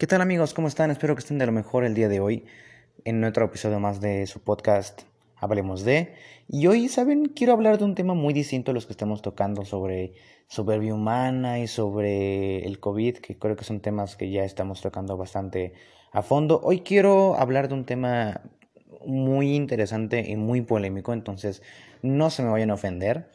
¿Qué tal amigos? ¿Cómo están? Espero que estén de lo mejor el día de hoy en otro episodio más de su podcast Hablemos de. Y hoy, ¿saben? Quiero hablar de un tema muy distinto a los que estamos tocando sobre soberbia humana y sobre el COVID, que creo que son temas que ya estamos tocando bastante a fondo. Hoy quiero hablar de un tema muy interesante y muy polémico, entonces no se me vayan a ofender.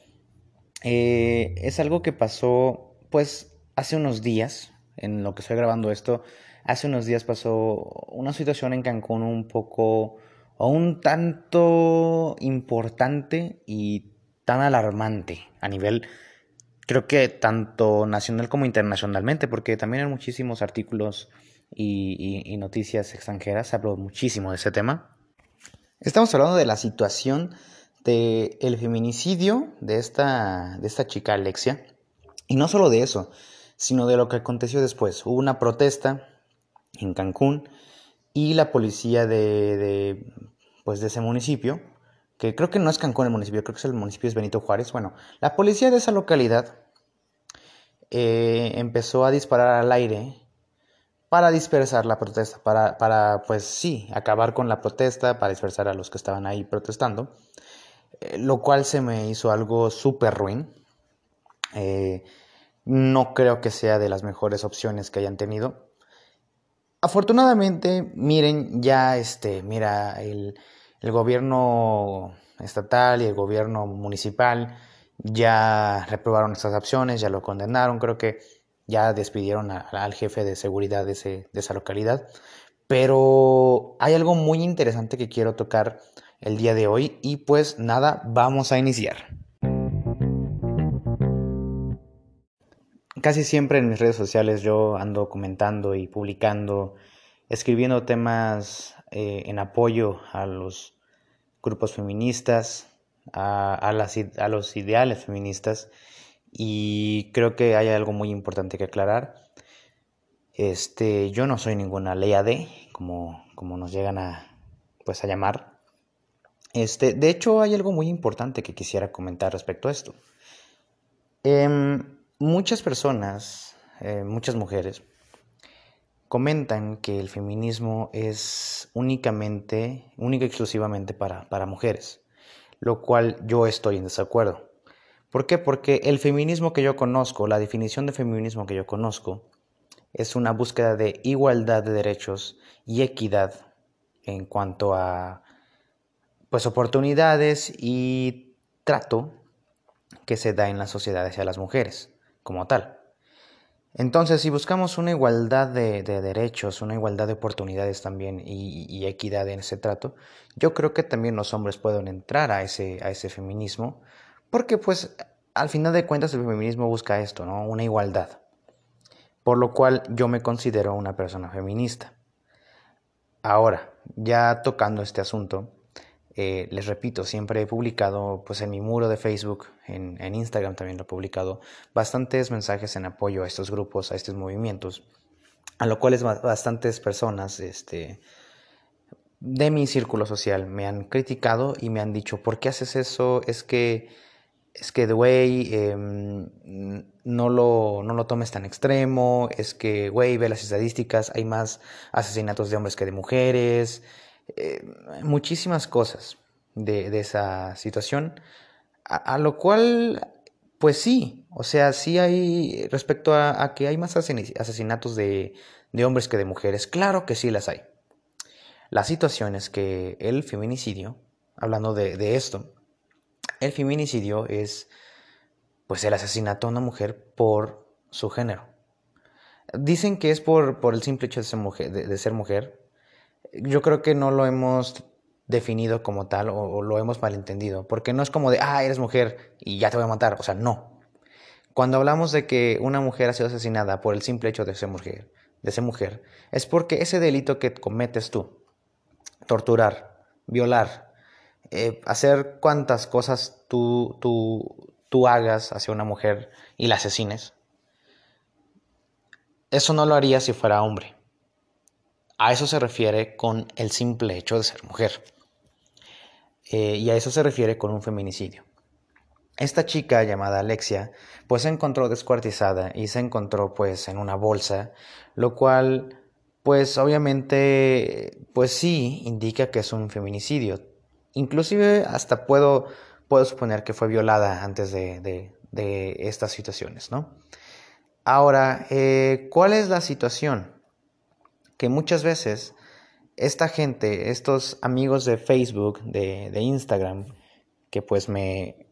Eh, es algo que pasó pues hace unos días, en lo que estoy grabando esto, Hace unos días pasó una situación en Cancún un poco o un tanto importante y tan alarmante a nivel, creo que tanto nacional como internacionalmente, porque también hay muchísimos artículos y, noticias extranjeras, habló muchísimo de ese tema. Estamos hablando de la situación del el feminicidio de esta, de esta chica Alexia, y no solo de eso, sino de lo que aconteció después. Hubo una protesta en Cancún y la policía de, pues de ese municipio, que creo que no es Cancún el municipio, creo que es el municipio es Benito Juárez. Bueno, la policía de esa localidad eh, empezó a disparar al aire para dispersar la protesta, para, para, pues sí, acabar con la protesta, para dispersar a los que estaban ahí protestando, eh, lo cual se me hizo algo súper ruin. Eh, no creo que sea de las mejores opciones que hayan tenido. Afortunadamente, miren, ya este, mira, el, gobierno estatal y el gobierno municipal ya reprobaron estas opciones, ya lo condenaron, creo que ya despidieron al jefe de seguridad de, de esa localidad. Pero hay algo muy interesante que quiero tocar el día de hoy y pues nada, vamos a iniciar. Casi siempre en mis redes sociales yo ando comentando y publicando, escribiendo temas eh, en apoyo a los grupos feministas, a, a los ideales feministas y creo que hay algo muy importante que aclarar. Este, yo no soy ninguna ley AD, como, como nos llegan a, pues, a llamar. Este, de hecho, hay algo muy importante que quisiera comentar respecto a esto. Em, Muchas personas, eh, muchas mujeres, comentan que el feminismo es únicamente, única y exclusivamente para, para mujeres, lo cual yo estoy en desacuerdo. ¿Por qué? Porque el feminismo que yo conozco, la definición de feminismo que yo conozco, es una búsqueda de igualdad de derechos y equidad en cuanto a pues oportunidades y trato que se da en la sociedad hacia las mujeres como tal. Entonces, si buscamos una igualdad de, derechos, una igualdad de oportunidades también y, equidad en ese trato, yo creo que también los hombres pueden entrar a ese, a ese feminismo, porque pues al final de cuentas el feminismo busca esto, ¿no? Una igualdad. Por lo cual yo me considero una persona feminista. Ahora, ya tocando este asunto, eh, les repito, siempre he publicado, pues en mi muro de Facebook, en, Instagram también lo he publicado, bastantes mensajes en apoyo a estos grupos, a estos movimientos, a lo cual es bastantes personas, este, de mi círculo social me han criticado y me han dicho, ¿por qué haces eso? Es que, es que, güey, em, no, lo, no lo tomes tan extremo, es que, güey, ve las estadísticas, hay más asesinatos de hombres que de mujeres, eh, muchísimas cosas de, esa situación, a, lo cual, pues sí, o sea, sí hay respecto a, que hay más asesinatos de, hombres que de mujeres, claro que sí las hay. La situación es que el feminicidio, hablando de, esto, el feminicidio es pues el asesinato a una mujer por su género. Dicen que es por, por el simple hecho de de ser mujer yo creo que no lo hemos definido como tal o, lo hemos malentendido, porque no es como de, ah, eres mujer y ya te voy a matar, o sea, no. Cuando hablamos de que una mujer ha sido asesinada por el simple hecho de ser mujer, de ser mujer, es porque ese delito que cometes tú, torturar, violar, eh, hacer cuantas cosas tú, tú, tú hagas hacia una mujer y la asesines, eso no lo haría si fuera hombre. A eso se refiere con el simple hecho de ser mujer. Eh, y a eso se refiere con un feminicidio. Esta chica llamada Alexia, pues se encontró descuartizada y se encontró pues en una bolsa, lo cual pues obviamente, pues sí, indica que es un feminicidio. Inclusive hasta puedo, puedo suponer que fue violada antes de, estas situaciones, ¿no? Ahora, eh, ¿cuál es la situación? Que muchas veces esta gente, estos amigos de Facebook, de, Instagram, que pues me,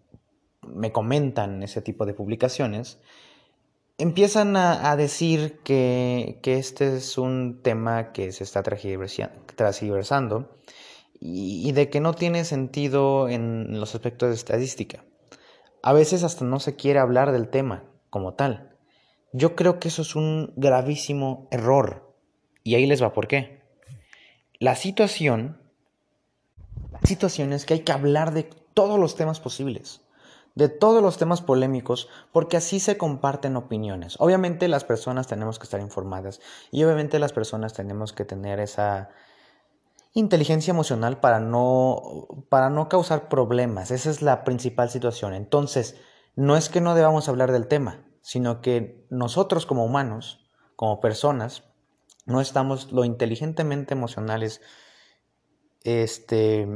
me comentan ese tipo de publicaciones, empiezan a, decir que, este es un tema que se está transversando y, y, de que no tiene sentido en los aspectos de estadística. A veces hasta no se quiere hablar del tema como tal. Yo creo que eso es un gravísimo error. Y ahí les va por qué. La situación, la situación es que hay que hablar de todos los temas posibles de todos los temas polémicos, porque así se comparten opiniones. Obviamente las personas tenemos que estar informadas y obviamente las personas tenemos que tener esa inteligencia emocional para no, para no causar problemas. Esa es la principal situación. Entonces, no es que no debamos hablar del tema, sino que nosotros como humanos, como personas, no estamos lo inteligentemente emocionales, este,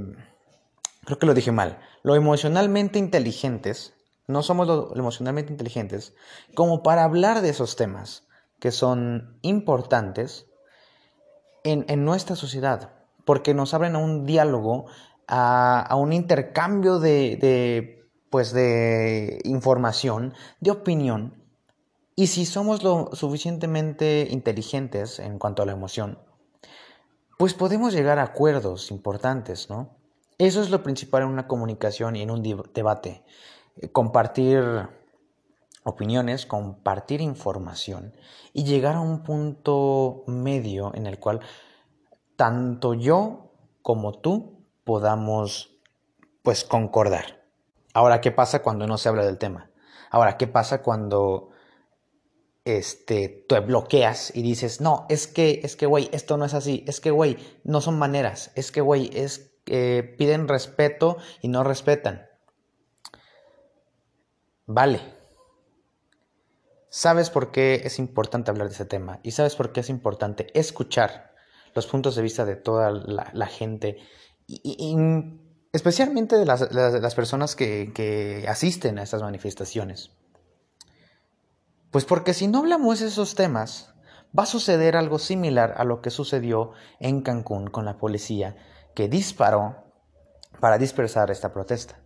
creo que lo dije mal, lo emocionalmente inteligentes, no somos lo, emocionalmente inteligentes, como para hablar de esos temas que son importantes en, nuestra sociedad, porque nos abren a un diálogo, a, un intercambio de, de, pues de información, de opinión, y si somos lo suficientemente inteligentes en cuanto a la emoción, pues podemos llegar a acuerdos importantes, ¿no? Eso es lo principal en una comunicación y en un debate. Eh, compartir opiniones, compartir información y llegar a un punto medio en el cual tanto yo como tú podamos pues concordar. Ahora, ¿qué pasa cuando no se habla del tema? Ahora, ¿qué pasa cuando este, te bloqueas y dices, no, es que, es que, güey, esto no es así, es que, güey, no son maneras, es que, güey, es piden respeto y no respetan. Vale. ¿Sabes por qué es importante hablar de ese tema? ¿Y sabes por qué es importante escuchar los puntos de vista de toda la, gente? Y, especialmente de las, personas que, que asisten a estas manifestaciones. Pues porque si no hablamos esos temas, va a suceder algo similar a lo que sucedió en Cancún con la policía que disparó para dispersar esta protesta.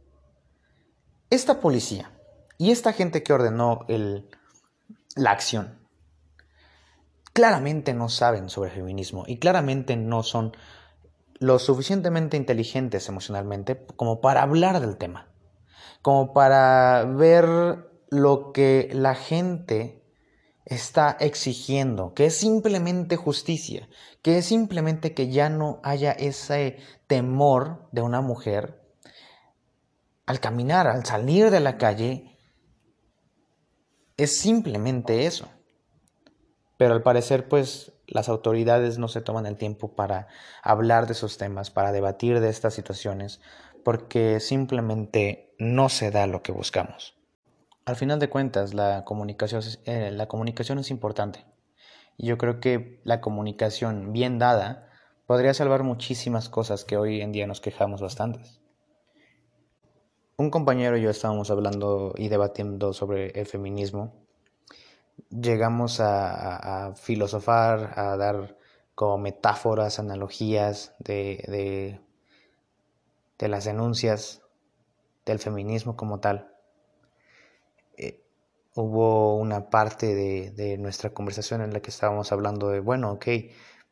Esta policía y esta gente que ordenó la acción claramente no saben sobre feminismo y claramente no son lo suficientemente inteligentes emocionalmente como para hablar del tema, como para ver lo que la gente está exigiendo, que es simplemente justicia, que es simplemente que ya no haya ese temor de una mujer al caminar, al salir de la calle, es simplemente eso. Pero al parecer, pues las autoridades no se toman el tiempo para hablar de esos temas, para debatir de estas situaciones, porque simplemente no se da lo que buscamos. Al final de cuentas, la comunicación, eh, la comunicación es importante. Y yo creo que la comunicación bien dada podría salvar muchísimas cosas que hoy en día nos quejamos bastantes. Un compañero y yo estábamos hablando y debatiendo sobre el feminismo. Llegamos a, filosofar, a dar como metáforas, analogías de, de las denuncias del feminismo como tal hubo una parte de, nuestra conversación en la que estábamos hablando de, bueno, ok,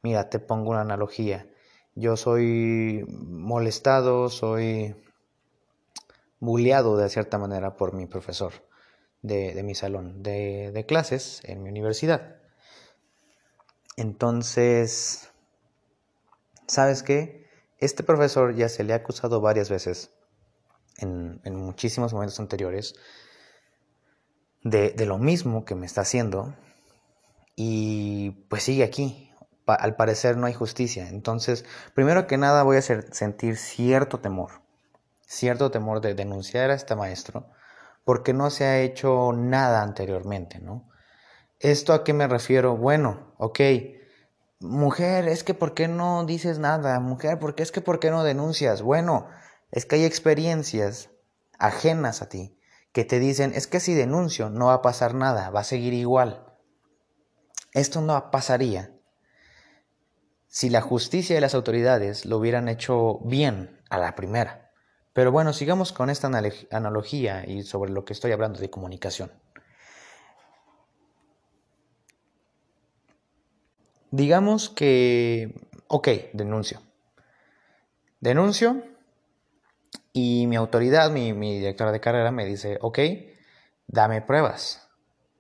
mira, te pongo una analogía. Yo soy molestado, soy bulleado de cierta manera por mi profesor de, mi salón de, de, clases en mi universidad. Entonces, ¿sabes qué? Este profesor ya se le ha acusado varias veces en, en muchísimos momentos anteriores de, lo mismo que me está haciendo y pues sigue aquí. al parecer no hay justicia. Entonces, primero que nada voy a sentir cierto temor, cierto temor de denunciar a este maestro porque no se ha hecho nada anteriormente, ¿no? ¿Esto a qué me refiero? Bueno, ok, mujer, es que ¿por qué no dices nada? Mujer, ¿por qué es que ¿por qué no denuncias? Bueno, es que hay experiencias ajenas a ti que te dicen, es que si denuncio no va a pasar nada, va a seguir igual. Esto no pasaría si la justicia y las autoridades lo hubieran hecho bien a la primera. Pero bueno, sigamos con esta analogía y sobre lo que estoy hablando de comunicación. Digamos que, ok, denuncio. Denuncio y mi autoridad, mi, directora de carrera me dice, ok, dame pruebas.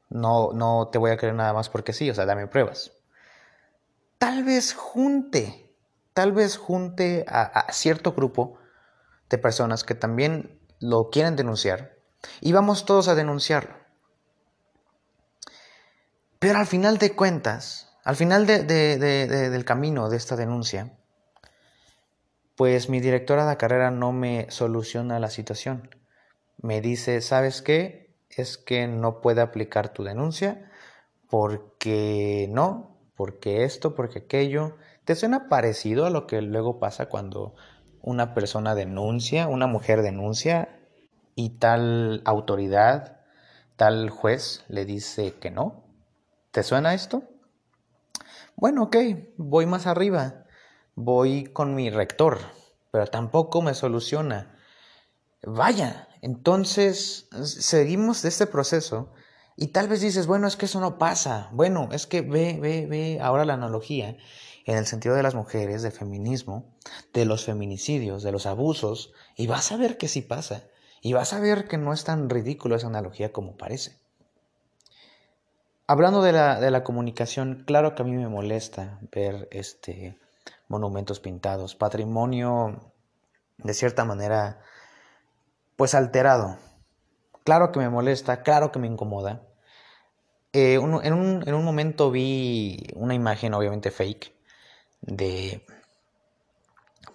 No, no te voy a creer nada más porque sí, o sea, dame pruebas. Tal vez junte, tal vez junte a, a cierto grupo de personas que también lo quieren denunciar y vamos todos a denunciarlo. Pero al final de cuentas, al final del camino de esta denuncia, pues mi directora de carrera no me soluciona la situación. Me dice, ¿sabes qué? Es que no puede aplicar tu denuncia porque no, porque esto, porque aquello. ¿Te suena parecido a lo que luego pasa cuando una persona denuncia, una mujer denuncia y tal autoridad, tal juez le dice que no? ¿Te suena esto? Bueno, ok, voy más arriba, voy con mi rector, pero tampoco me soluciona. Vaya, entonces seguimos de este proceso y tal vez dices, bueno, es que eso no pasa. Bueno, es que ve, ve, ve ahora la analogía en el sentido de las mujeres, del feminismo, de los feminicidios, de los abusos, y vas a ver que sí pasa. Y vas a ver que no es tan ridículo esa analogía como parece. Hablando de la, de la comunicación, claro que a mí me molesta ver este, monumentos pintados, patrimonio de cierta manera, pues alterado. Claro que me molesta, claro que me incomoda. Eh, en, un, en, un, momento vi una imagen, obviamente fake, de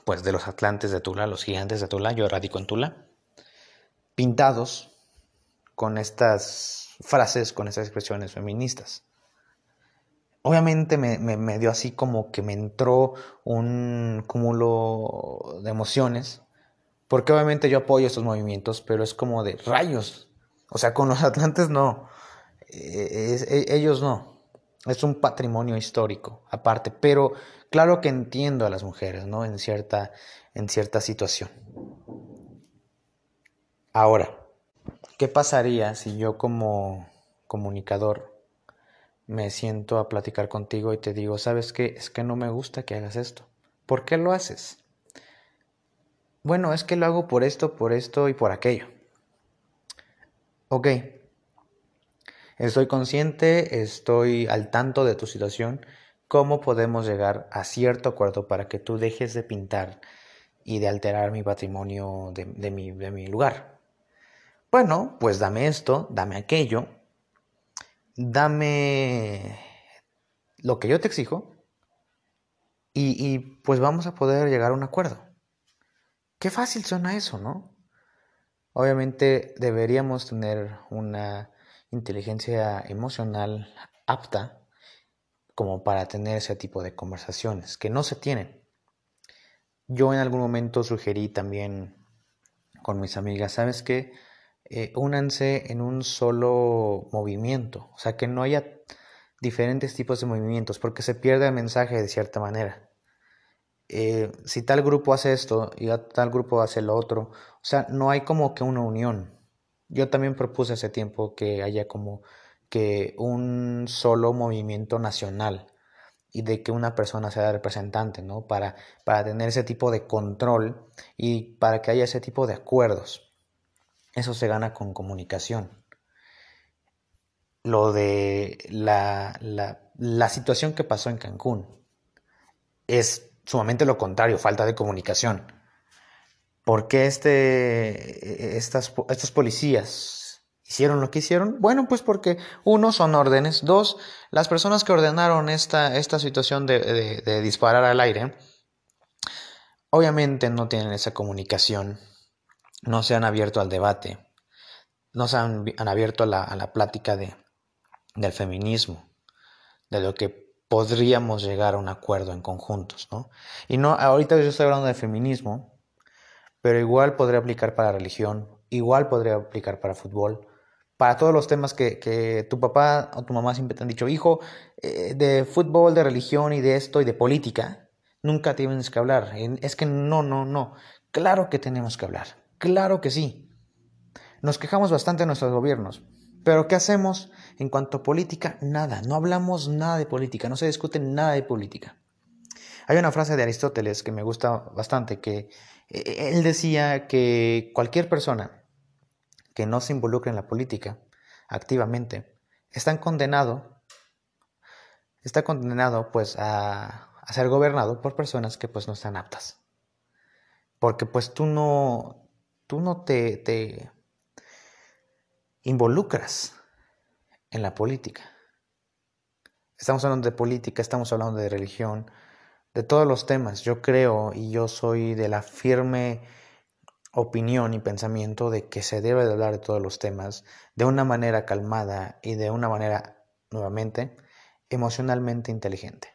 pues de los atlantes de Tula, los gigantes de Tula, yo radico en Tula, pintados con estas frases con esas expresiones feministas. Obviamente me, dio así como que me entró un cúmulo de emociones, porque obviamente yo apoyo estos movimientos, pero es como de rayos. O sea, con los atlantes no, eh, e, ellos no. Es un patrimonio histórico aparte, pero claro que entiendo a las mujeres, ¿no? En cierta, en cierta situación. Ahora, ¿Qué pasaría si yo como comunicador me siento a platicar contigo y te digo, sabes qué, es que no me gusta que hagas esto? ¿Por qué lo haces? Bueno, es que lo hago por esto, por esto y por aquello. Ok, estoy consciente, estoy al tanto de tu situación. ¿Cómo podemos llegar a cierto acuerdo para que tú dejes de pintar y de alterar mi patrimonio de, mi, de mi lugar? Bueno, pues dame esto, dame aquello, dame lo que yo te exijo y, pues vamos a poder llegar a un acuerdo. Qué fácil suena eso, ¿no? Obviamente deberíamos tener una inteligencia emocional apta como para tener ese tipo de conversaciones que no se tienen. Yo en algún momento sugerí también con mis amigas, ¿sabes qué? Eh, únanse en un solo movimiento, o sea, que no haya diferentes tipos de movimientos, porque se pierde el mensaje de cierta manera. Eh, si tal grupo hace esto y tal grupo hace lo otro, o sea, no hay como que una unión. Yo también propuse hace tiempo que haya como que un solo movimiento nacional y de que una persona sea representante, ¿no? Para, para tener ese tipo de control y para que haya ese tipo de acuerdos. Eso se gana con comunicación. Lo de la, la, situación que pasó en Cancún es sumamente lo contrario, falta de comunicación. ¿Por qué este, estas, estos policías hicieron lo que hicieron? Bueno, pues porque uno son órdenes, dos, las personas que ordenaron esta, esta situación de, de disparar al aire, obviamente no tienen esa comunicación no se han abierto al debate, no se han, abierto a la, plática de, del feminismo, de lo que podríamos llegar a un acuerdo en conjuntos, ¿no? Y no, ahorita yo estoy hablando de feminismo, pero igual podría aplicar para religión, igual podría aplicar para fútbol, para todos los temas que, tu papá o tu mamá siempre te han dicho, hijo, eh, de fútbol, de religión y de esto y de política, nunca tienes que hablar. Es que no, no, no. Claro que tenemos que hablar. Claro que sí. Nos quejamos bastante de nuestros gobiernos. Pero ¿qué hacemos en cuanto a política? Nada. No hablamos nada de política. No se discute nada de política. Hay una frase de Aristóteles que me gusta bastante, que eh, él decía que cualquier persona que no se involucre en la política activamente, están condenado, está condenado pues a, ser gobernado por personas que pues no están aptas. Porque pues tú no, tú no te, te involucras en la política. Estamos hablando de política, estamos hablando de religión, de todos los temas. Yo creo y yo soy de la firme opinión y pensamiento de que se debe de hablar de todos los temas de una manera calmada y de una manera, nuevamente, emocionalmente inteligente.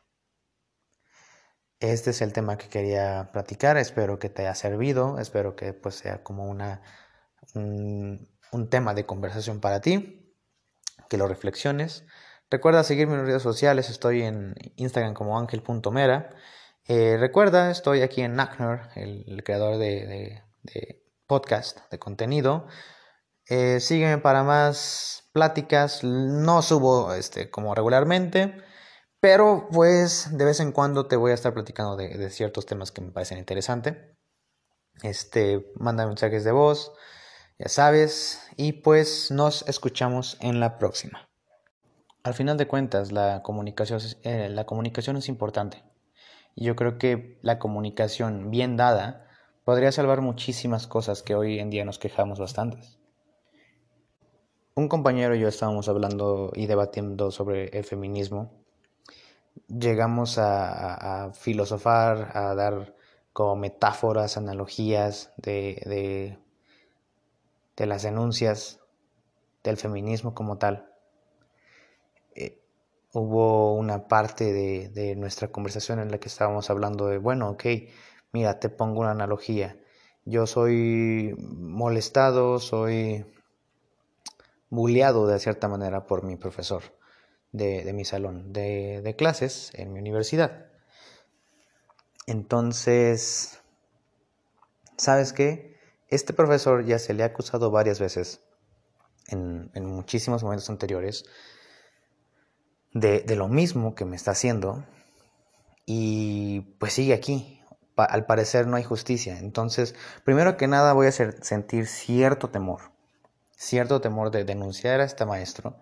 Este es el tema que quería platicar, espero que te haya servido, espero que pues sea como una, un, tema de conversación para ti, que lo reflexiones. Recuerda seguirme en redes sociales, estoy en Instagram como ángel.mera. Eh, recuerda, estoy aquí en Nackner, el, creador de podcast, de contenido. Eh, sígueme para más pláticas. No subo este, como regularmente, pero pues de vez en cuando te voy a estar platicando de, ciertos temas que me parecen interesantes. Este, manda mensajes de voz, ya sabes, y pues nos escuchamos en la próxima. Al final de cuentas, la comunicación, eh, la comunicación es importante. Y yo creo que la comunicación bien dada podría salvar muchísimas cosas que hoy en día nos quejamos bastantes. Un compañero y yo estábamos hablando y debatiendo sobre el feminismo. Llegamos a, filosofar, a dar como metáforas, analogías de, de, las denuncias del feminismo como tal. Eh, hubo una parte de, de, nuestra conversación en la que estábamos hablando de, bueno, ok, Mira, te pongo una analogía. Yo soy molestado, soy bulleado de cierta manera por mi profesor de, mi salón de, de clases en mi universidad. Entonces, ¿sabes qué? Este profesor ya se le ha acusado varias veces en, en muchísimos momentos anteriores de, de, lo mismo que me está haciendo y pues sigue aquí al parecer no hay justicia. Entonces, primero que nada voy a sentir cierto temor, cierto temor de denunciar a este maestro,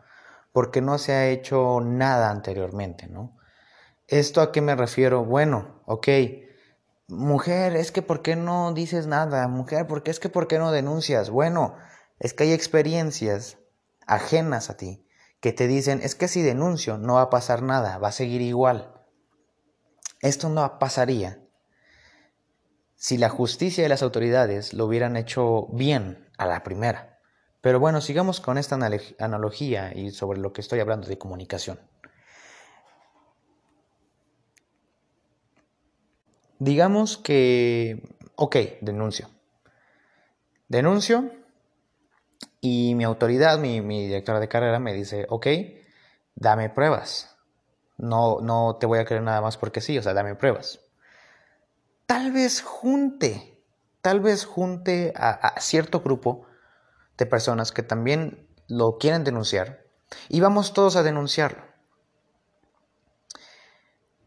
porque no se ha hecho nada anteriormente, ¿no? ¿Esto a qué me refiero? Bueno, ok, mujer, es que ¿por qué no dices nada? Mujer, ¿por qué es que ¿por qué no denuncias? Bueno, es que hay experiencias ajenas a ti que te dicen, es que si denuncio no va a pasar nada, va a seguir igual. Esto no pasaría si la justicia y las autoridades lo hubieran hecho bien a la primera. Pero bueno, sigamos con esta analogía y sobre lo que estoy hablando de comunicación. Digamos que, ok, denuncio. Denuncio y mi autoridad, mi, directora de carrera me dice, ok, dame pruebas. No, no te voy a creer nada más porque sí, o sea, dame pruebas tal vez junte, tal vez junte a, cierto grupo de personas que también lo quieren denunciar y vamos todos a denunciarlo.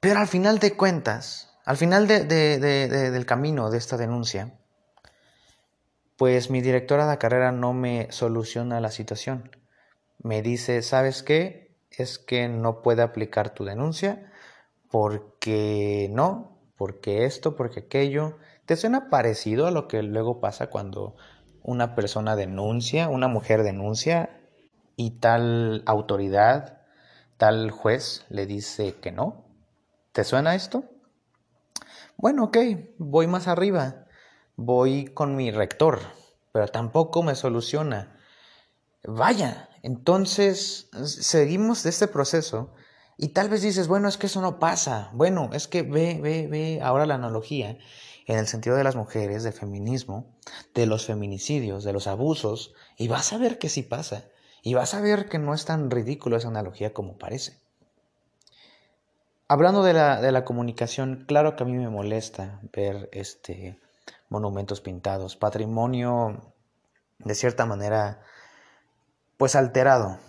Pero al final de cuentas, al final del camino de esta denuncia, pues mi directora de carrera no me soluciona la situación. Me dice, ¿sabes qué? Es que no puede aplicar tu denuncia porque no, porque esto, porque aquello. ¿Te suena parecido a lo que luego pasa cuando una persona denuncia, una mujer denuncia y tal autoridad, tal juez le dice que no? ¿Te suena esto? Bueno, ok, voy más arriba, voy con mi rector, pero tampoco me soluciona. Vaya, entonces seguimos de este proceso Y tal vez dices, bueno, es que eso no pasa. Bueno, es que ve, ve, ve ahora la analogía en el sentido de las mujeres, del feminismo, de los feminicidios, de los abusos, y vas a ver que sí pasa. Y vas a ver que no es tan ridículo esa analogía como parece. Hablando de la, de la comunicación, claro que a mí me molesta ver este, monumentos pintados, patrimonio de cierta manera, pues alterado.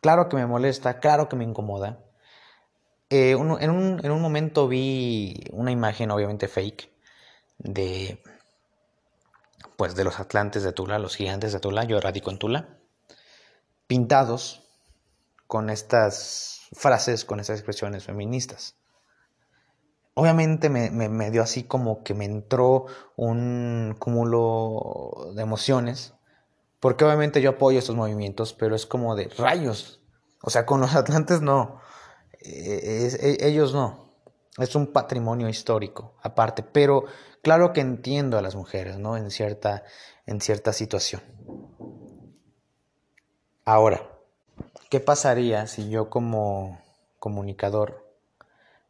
Claro que me molesta, claro que me incomoda. Eh, en, un, en, un, momento vi una imagen, obviamente fake, de pues de los atlantes de Tula, los gigantes de Tula, yo radico en Tula, pintados con estas frases, con estas expresiones feministas. Obviamente me, me, dio así como que me entró un cúmulo de emociones, porque obviamente yo apoyo estos movimientos, pero es como de rayos. O sea, con los atlantes no, eh, e, ellos no. Es un patrimonio histórico aparte, pero claro que entiendo a las mujeres, ¿no? En cierta, en cierta situación. Ahora, ¿qué pasaría si yo como comunicador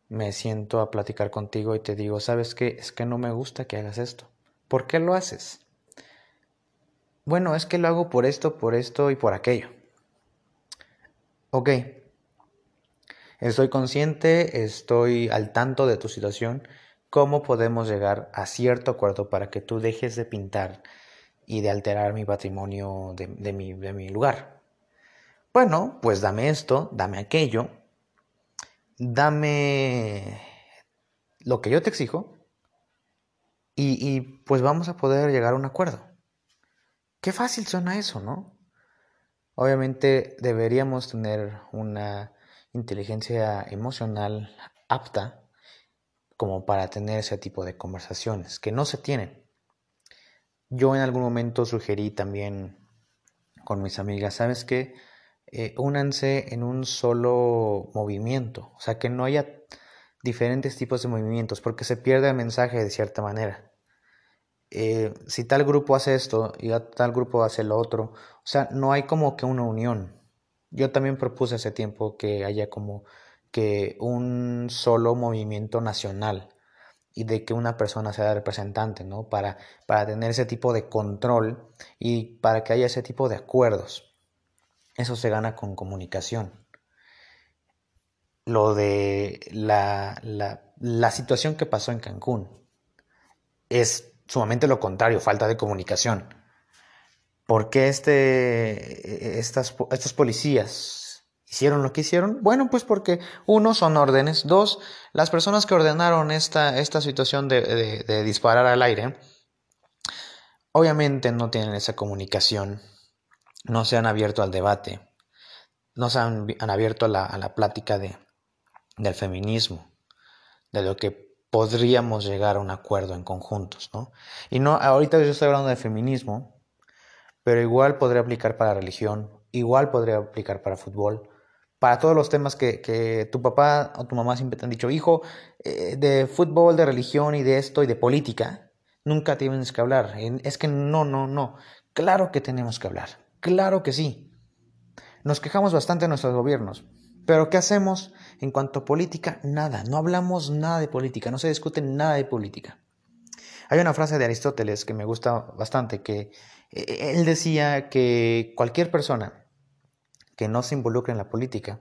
me siento a platicar contigo y te digo, ¿sabes qué? Es que no me gusta que hagas esto. ¿Por qué lo haces? Bueno, es que lo hago por esto, por esto y por aquello. Ok. Estoy consciente, estoy al tanto de tu situación. ¿Cómo podemos llegar a cierto acuerdo para que tú dejes de pintar y de alterar mi patrimonio de, mi, lugar? Bueno, pues dame esto, dame aquello, dame lo que yo te exijo y, pues vamos a poder llegar a un acuerdo. Qué fácil suena eso, ¿no? Obviamente deberíamos tener una inteligencia emocional apta como para tener ese tipo de conversaciones que no se tienen. Yo en algún momento sugerí también con mis amigas, ¿sabes qué? eh, únanse en un solo movimiento, o sea, que no haya diferentes tipos de movimientos, porque se pierde el mensaje de cierta manera. Eh, si tal grupo hace esto y tal grupo hace lo otro, o sea, no hay como que una unión. Yo también propuse hace tiempo que haya como que un solo movimiento nacional y de que una persona sea representante, ¿no? Para, para tener ese tipo de control y para que haya ese tipo de acuerdos. Eso se gana con comunicación. Lo de la, la, situación que pasó en Cancún es sumamente lo contrario, falta de comunicación. ¿Por qué este, estas, estos policías hicieron lo que hicieron? Bueno, pues porque uno son órdenes, dos, las personas que ordenaron esta, esta situación de, de disparar al aire, obviamente no tienen esa comunicación no se han abierto al debate, no se han, abierto a la, plática de, del feminismo, de lo que podríamos llegar a un acuerdo en conjuntos, ¿no? Y no, ahorita yo estoy hablando de feminismo, pero igual podría aplicar para religión, igual podría aplicar para fútbol, para todos los temas que, tu papá o tu mamá siempre te han dicho, hijo, eh, de fútbol, de religión y de esto y de política, nunca tienes que hablar. Es que no, no, no. Claro que tenemos que hablar. Claro que sí. Nos quejamos bastante de nuestros gobiernos. Pero ¿qué hacemos en cuanto a política? Nada. No hablamos nada de política. No se discute nada de política. Hay una frase de Aristóteles que me gusta bastante, que él decía que cualquier persona que no se involucre en la política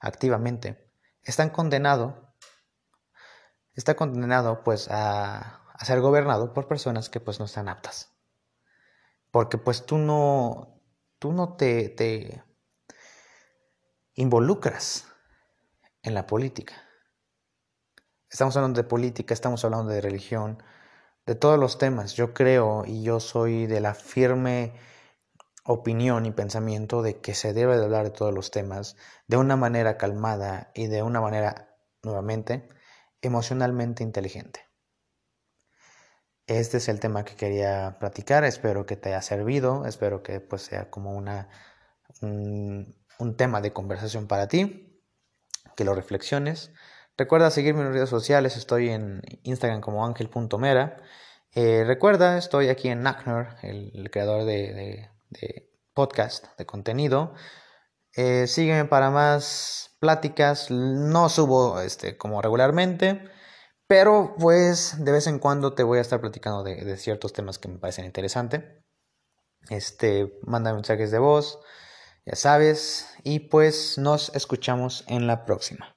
activamente está condenado, está condenado pues a, ser gobernado por personas que pues no están aptas. Porque pues tú no, tú no te involucras en la política. Estamos hablando de política, estamos hablando de religión, de todos los temas. Yo creo y yo soy de la firme opinión y pensamiento de que se debe de hablar de todos los temas de una manera calmada y de una manera, nuevamente, emocionalmente inteligente. Este es el tema que quería platicar, espero que te haya servido, espero que pues sea como una, un, tema de conversación para ti, que lo reflexiones. Recuerda seguirme en redes sociales, estoy en Instagram como ángel.mera. Eh, recuerda, estoy aquí en Nackner, el, creador de, podcast, de contenido. Eh, sígueme para más pláticas. No subo este, como regularmente, pero pues de vez en cuando te voy a estar platicando de, ciertos temas que me parecen interesantes. Este, manda mensajes de voz, ya sabes, y pues nos escuchamos en la próxima.